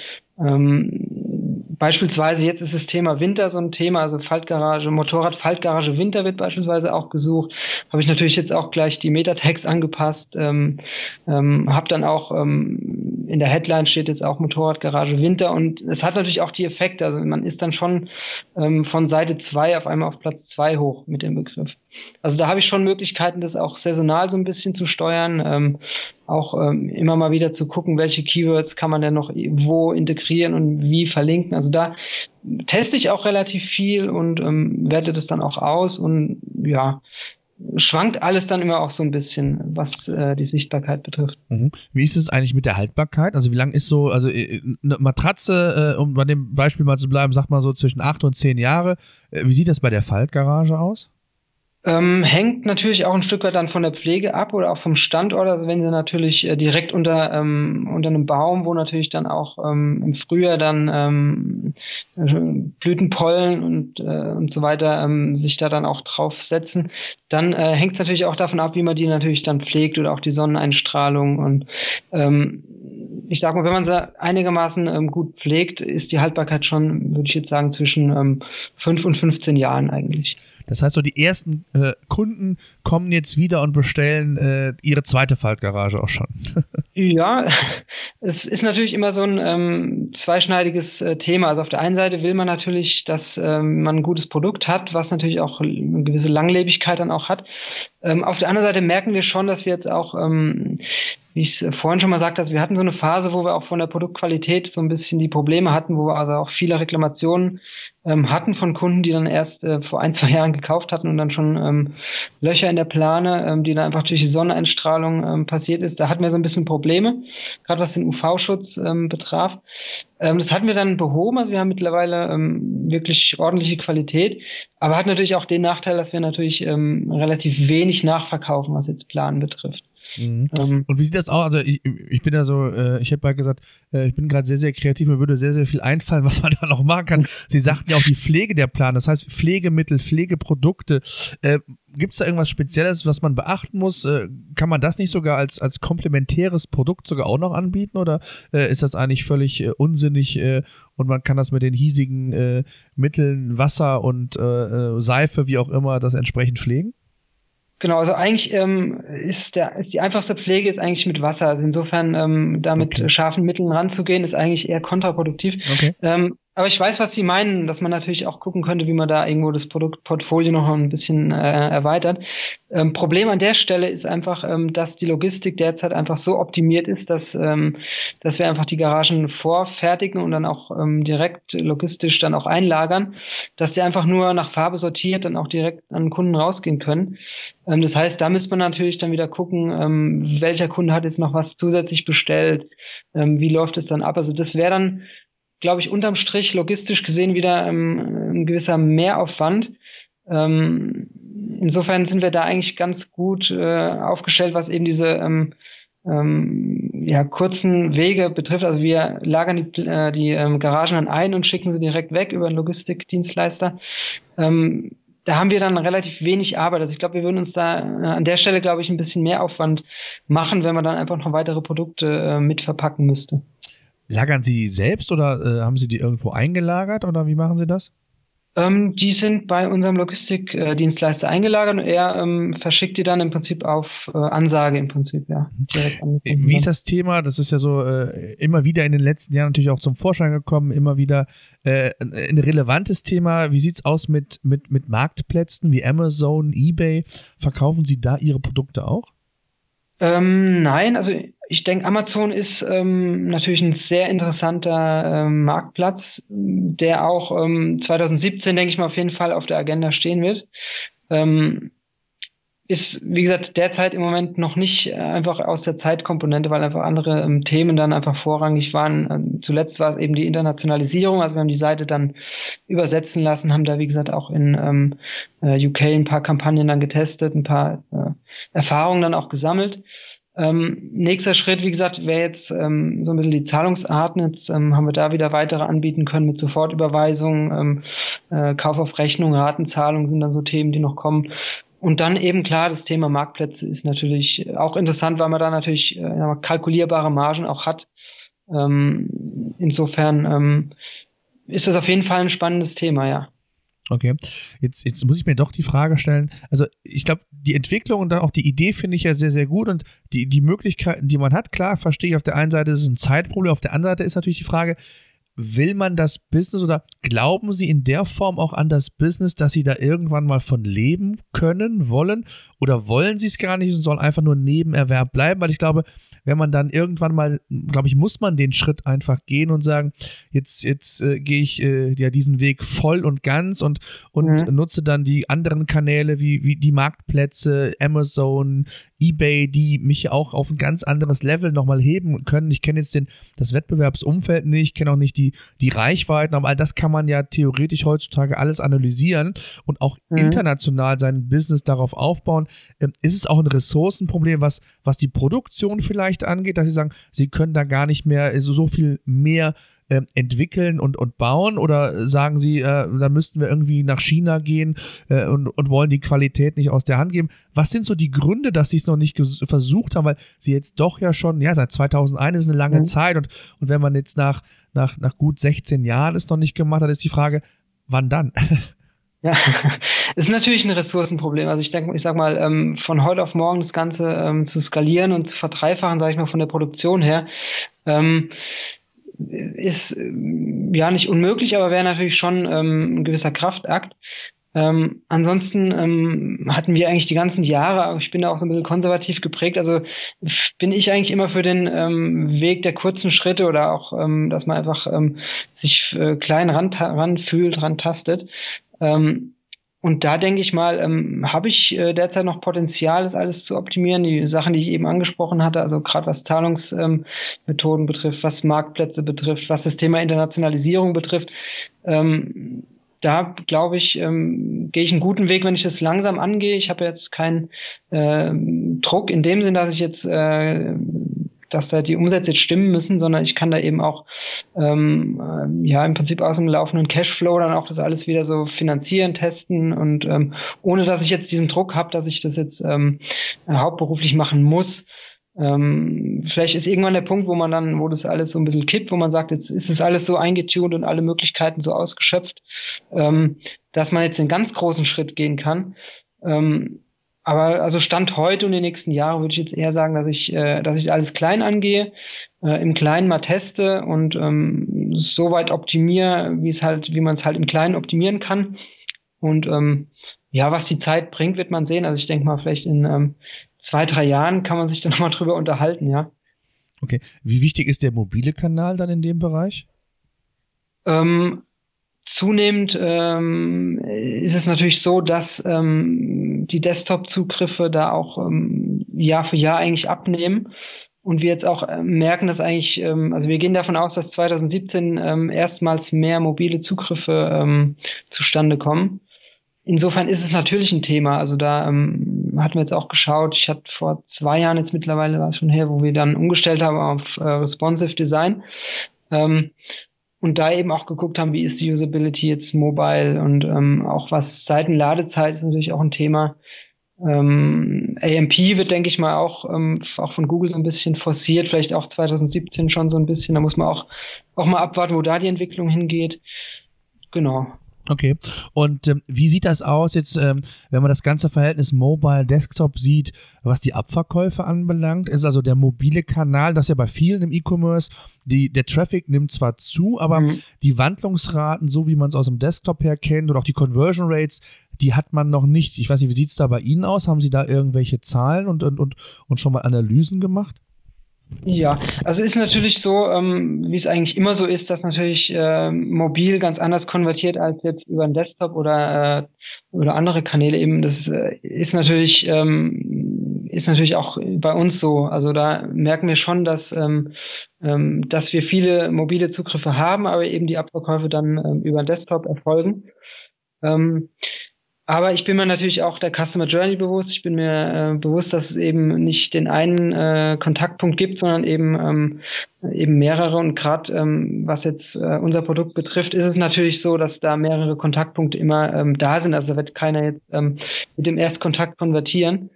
Beispielsweise jetzt ist das Thema Winter so ein Thema, also Faltgarage, Motorrad Faltgarage Winter wird beispielsweise auch gesucht. Habe ich natürlich jetzt auch gleich die Metatext angepasst, ähm, ähm, habe dann auch ähm, in der Headline steht jetzt auch Motorradgarage Winter und es hat natürlich auch die Effekte, also man ist dann schon ähm, von Seite 2 auf einmal auf Platz 2 hoch mit dem Begriff. Also da habe ich schon Möglichkeiten, das auch saisonal so ein bisschen zu steuern. Ähm, auch ähm, immer mal wieder zu gucken, welche Keywords kann man denn noch wo integrieren und wie verlinken. Also da teste ich auch relativ viel und ähm, werte das dann auch aus und ja, schwankt alles dann immer auch so ein bisschen, was äh, die Sichtbarkeit betrifft. Mhm. Wie ist es eigentlich mit der Haltbarkeit? Also wie lang ist so, also äh, eine Matratze, äh, um bei dem Beispiel mal zu bleiben, sagt mal so zwischen acht und zehn Jahre. Äh, wie sieht das bei der Faltgarage aus? Ähm, hängt natürlich auch ein Stück weit dann von der Pflege ab oder auch vom Standort. Also wenn sie natürlich äh, direkt unter, ähm, unter einem Baum, wo natürlich dann auch ähm, im Frühjahr dann ähm, Blütenpollen und, äh, und so weiter ähm, sich da dann auch drauf setzen, dann äh, hängt es natürlich auch davon ab, wie man die natürlich dann pflegt oder auch die Sonneneinstrahlung. Und ähm, ich sag mal, wenn man sie einigermaßen gut pflegt, ist die Haltbarkeit schon, würde ich jetzt sagen, zwischen ähm, 5 und 15 Jahren eigentlich. Das heißt, so die ersten äh, Kunden kommen jetzt wieder und bestellen äh, ihre zweite Faltgarage auch schon. ja, es ist natürlich immer so ein ähm, zweischneidiges äh, Thema. Also auf der einen Seite will man natürlich, dass ähm, man ein gutes Produkt hat, was natürlich auch eine gewisse Langlebigkeit dann auch hat. Ähm, auf der anderen Seite merken wir schon, dass wir jetzt auch ähm, wie ich es vorhin schon mal sagte, also wir hatten so eine Phase, wo wir auch von der Produktqualität so ein bisschen die Probleme hatten, wo wir also auch viele Reklamationen ähm, hatten von Kunden, die dann erst äh, vor ein, zwei Jahren gekauft hatten und dann schon ähm, Löcher in der Plane, ähm, die dann einfach durch die Sonneneinstrahlung ähm, passiert ist. Da hatten wir so ein bisschen Probleme, gerade was den UV-Schutz ähm, betraf. Ähm, das hatten wir dann behoben, also wir haben mittlerweile ähm, wirklich ordentliche Qualität, aber hat natürlich auch den Nachteil, dass wir natürlich ähm, relativ wenig nachverkaufen, was jetzt Planen betrifft. Mhm. Ähm, und wie sieht das aus? Also ich, ich bin ja so, äh, ich hätte mal gesagt, äh, ich bin gerade sehr, sehr kreativ, mir würde sehr, sehr viel einfallen, was man da noch machen kann. Sie sagten ja auch die Pflege der Plan, das heißt Pflegemittel, Pflegeprodukte. Äh, Gibt es da irgendwas Spezielles, was man beachten muss? Äh, kann man das nicht sogar als, als komplementäres Produkt sogar auch noch anbieten oder äh, ist das eigentlich völlig äh, unsinnig äh, und man kann das mit den hiesigen Mitteln, Wasser und Seife, wie auch immer, das entsprechend pflegen? Genau, also eigentlich ähm, ist, der, ist die einfachste Pflege ist eigentlich mit Wasser. Also insofern ähm, da mit okay. scharfen Mitteln ranzugehen, ist eigentlich eher kontraproduktiv. Okay. Ähm, aber ich weiß, was Sie meinen, dass man natürlich auch gucken könnte, wie man da irgendwo das Produktportfolio noch ein bisschen äh, erweitert. Ähm, Problem an der Stelle ist einfach, ähm, dass die Logistik derzeit einfach so optimiert ist, dass, ähm, dass wir einfach die Garagen vorfertigen und dann auch ähm, direkt logistisch dann auch einlagern, dass die einfach nur nach Farbe sortiert dann auch direkt an Kunden rausgehen können. Ähm, das heißt, da müsste man natürlich dann wieder gucken, ähm, welcher Kunde hat jetzt noch was zusätzlich bestellt, wie läuft es dann ab. Also das wäre dann glaube ich, unterm Strich logistisch gesehen wieder ähm, ein gewisser Mehraufwand. Ähm, insofern sind wir da eigentlich ganz gut äh, aufgestellt, was eben diese ähm, ähm, ja, kurzen Wege betrifft. Also wir lagern die, äh, die ähm, Garagen dann ein und schicken sie direkt weg über einen Logistikdienstleister. Ähm, da haben wir dann relativ wenig Arbeit. Also ich glaube, wir würden uns da äh, an der Stelle, glaube ich, ein bisschen mehr Aufwand machen, wenn man dann einfach noch weitere Produkte äh, mit verpacken müsste. Lagern Sie die selbst oder äh, haben Sie die irgendwo eingelagert oder wie machen Sie das? Ähm, die sind bei unserem Logistikdienstleister eingelagert und er ähm, verschickt die dann im Prinzip auf äh, Ansage im Prinzip, ja. Wie ist das Thema? Das ist ja so äh, immer wieder in den letzten Jahren natürlich auch zum Vorschein gekommen, immer wieder äh, ein relevantes Thema. Wie sieht's aus mit, mit, mit Marktplätzen wie Amazon, eBay? Verkaufen Sie da Ihre Produkte auch? Ähm, nein, also ich denke, Amazon ist ähm, natürlich ein sehr interessanter ähm, Marktplatz, der auch ähm, 2017, denke ich mal, auf jeden Fall auf der Agenda stehen wird. Ähm, ist, wie gesagt, derzeit im Moment noch nicht äh, einfach aus der Zeitkomponente, weil einfach andere ähm, Themen dann einfach vorrangig waren. Ähm, zuletzt war es eben die Internationalisierung, also wir haben die Seite dann übersetzen lassen, haben da, wie gesagt, auch in ähm, äh, UK ein paar Kampagnen dann getestet, ein paar äh, Erfahrungen dann auch gesammelt. Ähm, nächster Schritt, wie gesagt, wäre jetzt ähm, so ein bisschen die Zahlungsarten. Jetzt ähm, haben wir da wieder weitere anbieten können mit Sofortüberweisung, ähm, äh, Kauf auf Rechnung, Ratenzahlung sind dann so Themen, die noch kommen. Und dann eben klar, das Thema Marktplätze ist natürlich auch interessant, weil man da natürlich äh, kalkulierbare Margen auch hat. Ähm, insofern ähm, ist das auf jeden Fall ein spannendes Thema, ja. Okay, jetzt, jetzt muss ich mir doch die Frage stellen, also ich glaube, die Entwicklung und dann auch die Idee finde ich ja sehr, sehr gut und die, die Möglichkeiten, die man hat, klar, verstehe ich, auf der einen Seite ist es ein Zeitproblem, auf der anderen Seite ist natürlich die Frage, will man das Business oder glauben Sie in der Form auch an das Business, dass Sie da irgendwann mal von leben können, wollen? Oder wollen Sie es gar nicht und sollen einfach nur Nebenerwerb bleiben? Weil ich glaube, wenn man dann irgendwann mal, glaube ich, muss man den Schritt einfach gehen und sagen, jetzt, jetzt äh, gehe ich äh, ja diesen Weg voll und ganz und, und mhm. nutze dann die anderen Kanäle wie, wie die Marktplätze, Amazon, eBay, die mich auch auf ein ganz anderes Level nochmal heben können. Ich kenne jetzt den, das Wettbewerbsumfeld nicht, kenne auch nicht die, die Reichweiten, aber all das kann man ja theoretisch heutzutage alles analysieren und auch mhm. international sein Business darauf aufbauen. Ähm, ist es auch ein Ressourcenproblem, was, was die Produktion vielleicht angeht, dass sie sagen, sie können da gar nicht mehr so, so viel mehr äh, entwickeln und, und bauen? Oder sagen Sie, äh, da müssten wir irgendwie nach China gehen äh, und, und wollen die Qualität nicht aus der Hand geben? Was sind so die Gründe, dass Sie es noch nicht versucht haben? Weil Sie jetzt doch ja schon, ja, seit 2001 ist eine lange mhm. Zeit und, und wenn man jetzt nach, nach, nach gut 16 Jahren es noch nicht gemacht hat, ist die Frage, wann dann? Ja, ist natürlich ein Ressourcenproblem. Also ich denke, ich sag mal, ähm, von heute auf morgen das Ganze ähm, zu skalieren und zu verdreifachen, sage ich mal, von der Produktion her, ähm, ist äh, ja nicht unmöglich, aber wäre natürlich schon ähm, ein gewisser Kraftakt. Ähm, ansonsten ähm, hatten wir eigentlich die ganzen Jahre, ich bin da auch so ein bisschen konservativ geprägt, also bin ich eigentlich immer für den ähm, Weg der kurzen Schritte oder auch, ähm, dass man einfach ähm, sich äh, klein ran, ran fühlt, ran tastet. Ähm, und da denke ich mal, ähm, habe ich äh, derzeit noch Potenzial, das alles zu optimieren. Die Sachen, die ich eben angesprochen hatte, also gerade was Zahlungsmethoden ähm, betrifft, was Marktplätze betrifft, was das Thema Internationalisierung betrifft. Ähm, da glaube ich, ähm, gehe ich einen guten Weg, wenn ich das langsam angehe. Ich habe jetzt keinen äh, Druck in dem Sinn, dass ich jetzt äh, dass da die Umsätze jetzt stimmen müssen, sondern ich kann da eben auch ähm, äh, ja im Prinzip aus dem laufenden Cashflow dann auch das alles wieder so finanzieren, testen und ähm, ohne dass ich jetzt diesen Druck habe, dass ich das jetzt ähm, hauptberuflich machen muss. Ähm, vielleicht ist irgendwann der Punkt, wo man dann, wo das alles so ein bisschen kippt, wo man sagt, jetzt ist es alles so eingetunt und alle Möglichkeiten so ausgeschöpft, ähm, dass man jetzt den ganz großen Schritt gehen kann. Ähm, aber also Stand heute und die nächsten Jahre würde ich jetzt eher sagen, dass ich, äh, dass ich alles klein angehe, äh, im Kleinen mal teste und ähm, so weit optimiere, wie es halt, wie man es halt im Kleinen optimieren kann. Und ähm, ja, was die Zeit bringt, wird man sehen. Also ich denke mal, vielleicht in ähm, zwei, drei Jahren kann man sich dann nochmal drüber unterhalten, ja. Okay. Wie wichtig ist der mobile Kanal dann in dem Bereich? Ähm, Zunehmend ähm, ist es natürlich so, dass ähm, die Desktop-Zugriffe da auch ähm, Jahr für Jahr eigentlich abnehmen und wir jetzt auch äh, merken, dass eigentlich, ähm, also wir gehen davon aus, dass 2017 ähm, erstmals mehr mobile Zugriffe ähm, zustande kommen. Insofern ist es natürlich ein Thema. Also da ähm, hatten wir jetzt auch geschaut. Ich hatte vor zwei Jahren jetzt mittlerweile war es schon her, wo wir dann umgestellt haben auf äh, responsive Design. Ähm, und da eben auch geguckt haben, wie ist die Usability jetzt mobile und ähm, auch was Seitenladezeit ist natürlich auch ein Thema. Ähm, AMP wird, denke ich mal, auch, ähm, auch von Google so ein bisschen forciert, vielleicht auch 2017 schon so ein bisschen. Da muss man auch, auch mal abwarten, wo da die Entwicklung hingeht. Genau. Okay. Und ähm, wie sieht das aus jetzt, ähm, wenn man das ganze Verhältnis Mobile Desktop sieht, was die Abverkäufe anbelangt? Ist also der mobile Kanal, das ja bei vielen im E-Commerce, die der Traffic nimmt zwar zu, aber mhm. die Wandlungsraten, so wie man es aus dem Desktop her kennt oder auch die Conversion Rates, die hat man noch nicht. Ich weiß nicht, wie sieht es da bei Ihnen aus? Haben Sie da irgendwelche Zahlen und, und, und, und schon mal Analysen gemacht? Ja, also ist natürlich so, ähm, wie es eigentlich immer so ist, dass natürlich äh, mobil ganz anders konvertiert als jetzt über einen Desktop oder äh, oder andere Kanäle eben. Das äh, ist natürlich ähm, ist natürlich auch bei uns so. Also da merken wir schon, dass ähm, ähm, dass wir viele mobile Zugriffe haben, aber eben die Abverkäufe dann ähm, über einen Desktop erfolgen. Ähm, aber ich bin mir natürlich auch der Customer Journey bewusst. Ich bin mir äh, bewusst, dass es eben nicht den einen äh, Kontaktpunkt gibt, sondern eben ähm, eben mehrere. Und gerade ähm, was jetzt äh, unser Produkt betrifft, ist es natürlich so, dass da mehrere Kontaktpunkte immer ähm, da sind. Also da wird keiner jetzt ähm, mit dem Erstkontakt konvertieren.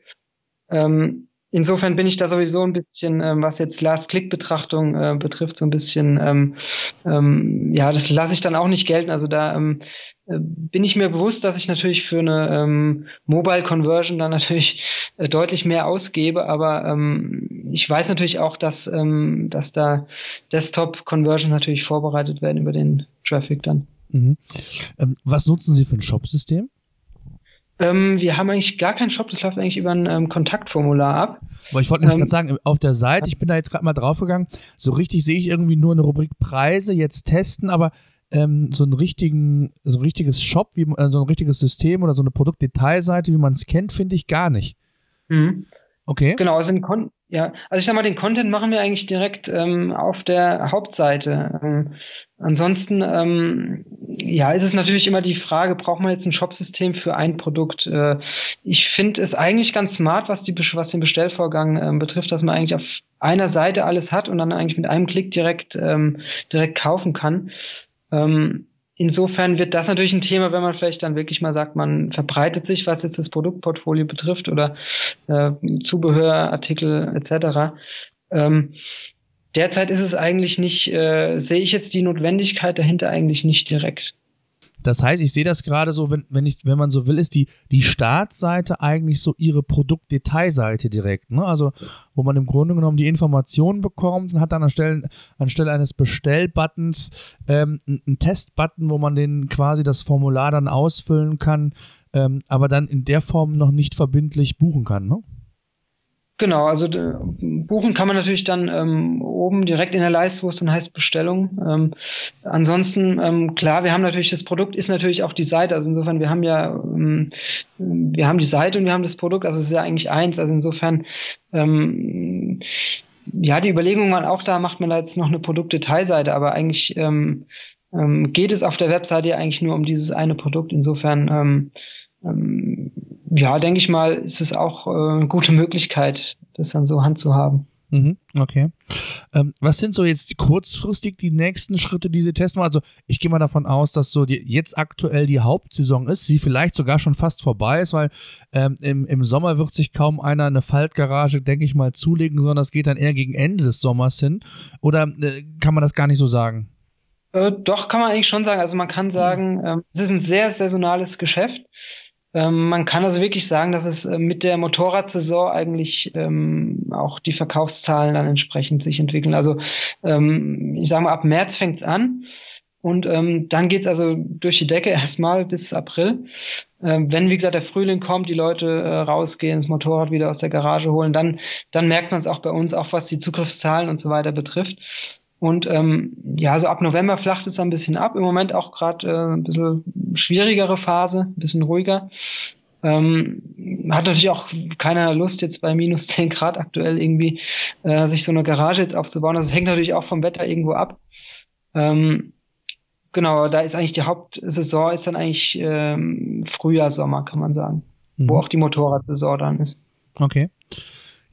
Ähm, insofern bin ich da sowieso ein bisschen, ähm, was jetzt Last-Click-Betrachtung äh, betrifft, so ein bisschen, ähm, ähm, ja, das lasse ich dann auch nicht gelten. Also da ähm, äh, bin ich mir bewusst, dass ich natürlich für eine ähm, Mobile Conversion dann natürlich äh, deutlich mehr ausgebe, aber ähm, ich weiß natürlich auch, dass, ähm, dass da Desktop Conversions natürlich vorbereitet werden über den Traffic dann. Mhm. Ähm, was nutzen Sie für ein Shop-System? Ähm, wir haben eigentlich gar keinen Shop, das läuft eigentlich über ein ähm, Kontaktformular ab. Aber ich wollte nämlich ähm, gerade sagen, auf der Seite, ich bin da jetzt gerade mal draufgegangen, so richtig sehe ich irgendwie nur eine Rubrik Preise, jetzt testen, aber ähm, so, einen richtigen, so ein richtiges Shop, wie, äh, so ein richtiges System oder so eine Produktdetailseite, wie man es kennt, finde ich gar nicht. Mhm. Okay. Genau, also ein Kon ja, also ich sag mal, den Content machen wir eigentlich direkt ähm, auf der Hauptseite. Ähm, ansonsten, ähm, ja, ist es natürlich immer die Frage, braucht man jetzt ein Shopsystem für ein Produkt? Äh, ich finde es eigentlich ganz smart, was, die, was den Bestellvorgang ähm, betrifft, dass man eigentlich auf einer Seite alles hat und dann eigentlich mit einem Klick direkt, ähm, direkt kaufen kann. Ähm, insofern wird das natürlich ein Thema, wenn man vielleicht dann wirklich mal sagt, man verbreitet sich, was jetzt das Produktportfolio betrifft oder äh, Zubehörartikel etc. Ähm, derzeit ist es eigentlich nicht, äh, sehe ich jetzt die Notwendigkeit dahinter eigentlich nicht direkt. Das heißt, ich sehe das gerade so, wenn, wenn, ich, wenn man so will, ist die, die Startseite eigentlich so ihre Produktdetailseite direkt. Ne? Also, wo man im Grunde genommen die Informationen bekommt und hat dann anstelle, anstelle eines Bestellbuttons ähm, einen Testbutton, wo man den quasi das Formular dann ausfüllen kann, ähm, aber dann in der Form noch nicht verbindlich buchen kann. Ne? Genau, also buchen kann man natürlich dann ähm, oben direkt in der Leiste, wo es dann heißt Bestellung. Ähm, ansonsten, ähm, klar, wir haben natürlich, das Produkt ist natürlich auch die Seite. Also insofern, wir haben ja, ähm, wir haben die Seite und wir haben das Produkt, also es ist ja eigentlich eins. Also insofern, ähm, ja, die Überlegungen waren auch da, macht man da jetzt noch eine Produktdetailseite, aber eigentlich ähm, ähm, geht es auf der Webseite ja eigentlich nur um dieses eine Produkt. Insofern, ähm, ähm, ja, denke ich mal, ist es auch äh, eine gute Möglichkeit, das dann so handzuhaben. Mhm, okay. Ähm, was sind so jetzt kurzfristig die nächsten Schritte, die Sie testen? Also ich gehe mal davon aus, dass so die, jetzt aktuell die Hauptsaison ist, sie vielleicht sogar schon fast vorbei ist, weil ähm, im, im Sommer wird sich kaum einer eine Faltgarage, denke ich mal, zulegen, sondern das geht dann eher gegen Ende des Sommers hin. Oder äh, kann man das gar nicht so sagen? Äh, doch, kann man eigentlich schon sagen. Also man kann sagen, äh, es ist ein sehr saisonales Geschäft. Ähm, man kann also wirklich sagen, dass es äh, mit der Motorradsaison eigentlich ähm, auch die Verkaufszahlen dann entsprechend sich entwickeln. Also ähm, ich sage mal, ab März fängt's an. Und ähm, dann geht's also durch die Decke erstmal bis April. Ähm, wenn, wie gesagt, der Frühling kommt, die Leute äh, rausgehen, das Motorrad wieder aus der Garage holen, dann, dann merkt man es auch bei uns, auch was die Zugriffszahlen und so weiter betrifft. Und ähm, ja, so ab November flacht es ein bisschen ab. Im Moment auch gerade äh, ein bisschen schwierigere Phase, ein bisschen ruhiger. Ähm, hat natürlich auch keiner Lust, jetzt bei minus 10 Grad aktuell irgendwie äh, sich so eine Garage jetzt aufzubauen. Das hängt natürlich auch vom Wetter irgendwo ab. Ähm, genau, da ist eigentlich die Hauptsaison ist dann eigentlich ähm, Frühjahr, Sommer, kann man sagen. Mhm. Wo auch die Motorradsaison dann ist. Okay.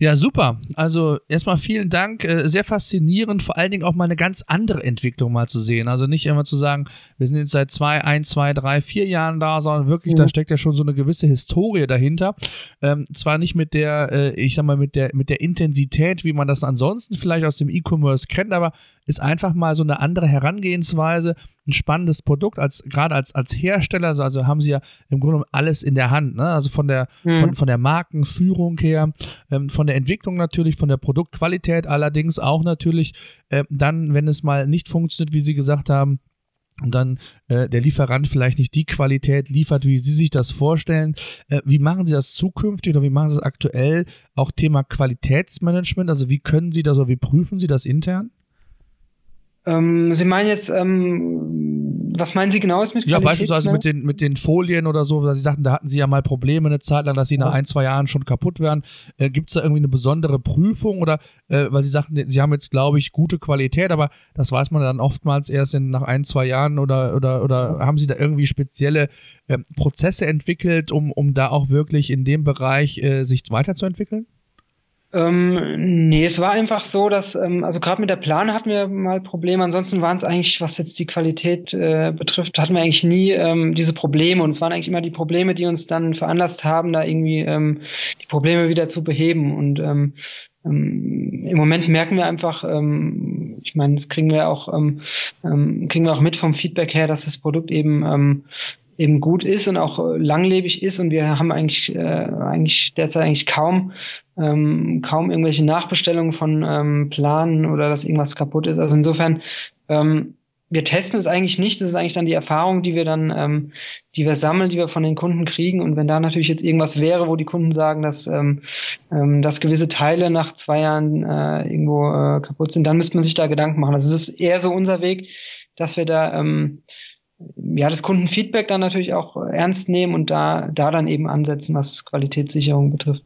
Ja, super. Also erstmal vielen Dank. Äh, sehr faszinierend, vor allen Dingen auch mal eine ganz andere Entwicklung mal zu sehen. Also nicht immer zu sagen, wir sind jetzt seit zwei, ein, zwei, drei, vier Jahren da, sondern wirklich, mhm. da steckt ja schon so eine gewisse Historie dahinter. Ähm, zwar nicht mit der, äh, ich sag mal, mit der, mit der Intensität, wie man das ansonsten vielleicht aus dem E-Commerce kennt, aber ist einfach mal so eine andere Herangehensweise, ein spannendes Produkt, als gerade als, als Hersteller, also, also haben sie ja im Grunde alles in der Hand, ne? Also von der, mhm. von, von der Markenführung her, ähm, von der Entwicklung natürlich, von der Produktqualität, allerdings auch natürlich äh, dann, wenn es mal nicht funktioniert, wie Sie gesagt haben, und dann äh, der Lieferant vielleicht nicht die Qualität liefert, wie Sie sich das vorstellen. Äh, wie machen Sie das zukünftig oder wie machen Sie das aktuell? Auch Thema Qualitätsmanagement, also wie können Sie das oder wie prüfen Sie das intern? Ähm, Sie meinen jetzt, ähm, was meinen Sie genau mit Ja, beispielsweise mit den, mit den Folien oder so, weil Sie sagten, da hatten Sie ja mal Probleme eine Zeit lang, dass sie nach ja. ein, zwei Jahren schon kaputt werden. Äh, Gibt es da irgendwie eine besondere Prüfung oder, äh, weil Sie sagten, Sie haben jetzt, glaube ich, gute Qualität, aber das weiß man dann oftmals erst in, nach ein, zwei Jahren oder, oder, oder haben Sie da irgendwie spezielle äh, Prozesse entwickelt, um, um da auch wirklich in dem Bereich äh, sich weiterzuentwickeln? Ähm, nee, es war einfach so, dass, ähm, also gerade mit der Plane hatten wir mal Probleme. Ansonsten waren es eigentlich, was jetzt die Qualität äh, betrifft, hatten wir eigentlich nie ähm, diese Probleme. Und es waren eigentlich immer die Probleme, die uns dann veranlasst haben, da irgendwie ähm, die Probleme wieder zu beheben. Und ähm, ähm, im Moment merken wir einfach, ähm, ich meine, das kriegen wir auch, ähm, ähm, kriegen wir auch mit vom Feedback her, dass das Produkt eben ähm, eben gut ist und auch äh, langlebig ist und wir haben eigentlich äh, eigentlich derzeit eigentlich kaum ähm, kaum irgendwelche Nachbestellungen von ähm, Planen oder dass irgendwas kaputt ist. Also insofern ähm, wir testen es eigentlich nicht. Das ist eigentlich dann die Erfahrung, die wir dann, ähm, die wir sammeln, die wir von den Kunden kriegen. Und wenn da natürlich jetzt irgendwas wäre, wo die Kunden sagen, dass, ähm, ähm, dass gewisse Teile nach zwei Jahren äh, irgendwo äh, kaputt sind, dann müsste man sich da Gedanken machen. Also es ist eher so unser Weg, dass wir da ähm, ja, das Kundenfeedback dann natürlich auch ernst nehmen und da, da dann eben ansetzen, was Qualitätssicherung betrifft.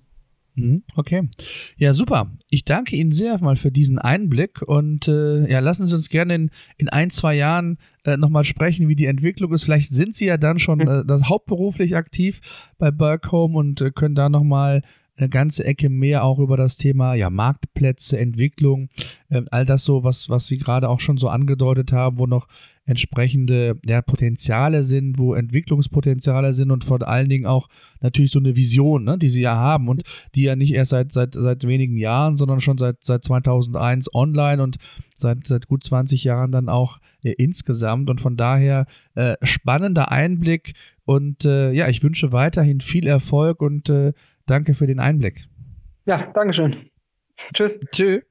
Mhm, okay. Ja, super. Ich danke Ihnen sehr mal für diesen Einblick und äh, ja, lassen Sie uns gerne in, in ein, zwei Jahren äh, nochmal sprechen, wie die Entwicklung ist. Vielleicht sind Sie ja dann schon äh, das hauptberuflich aktiv bei Berghome und äh, können da nochmal eine ganze Ecke mehr auch über das Thema ja, Marktplätze, Entwicklung, äh, all das so, was, was Sie gerade auch schon so angedeutet haben, wo noch entsprechende ja, Potenziale sind, wo Entwicklungspotenziale sind und vor allen Dingen auch natürlich so eine Vision, ne, die sie ja haben und die ja nicht erst seit, seit, seit wenigen Jahren, sondern schon seit, seit 2001 online und seit, seit gut 20 Jahren dann auch äh, insgesamt und von daher äh, spannender Einblick und äh, ja, ich wünsche weiterhin viel Erfolg und äh, danke für den Einblick. Ja, Dankeschön. Tschüss. Tschüss.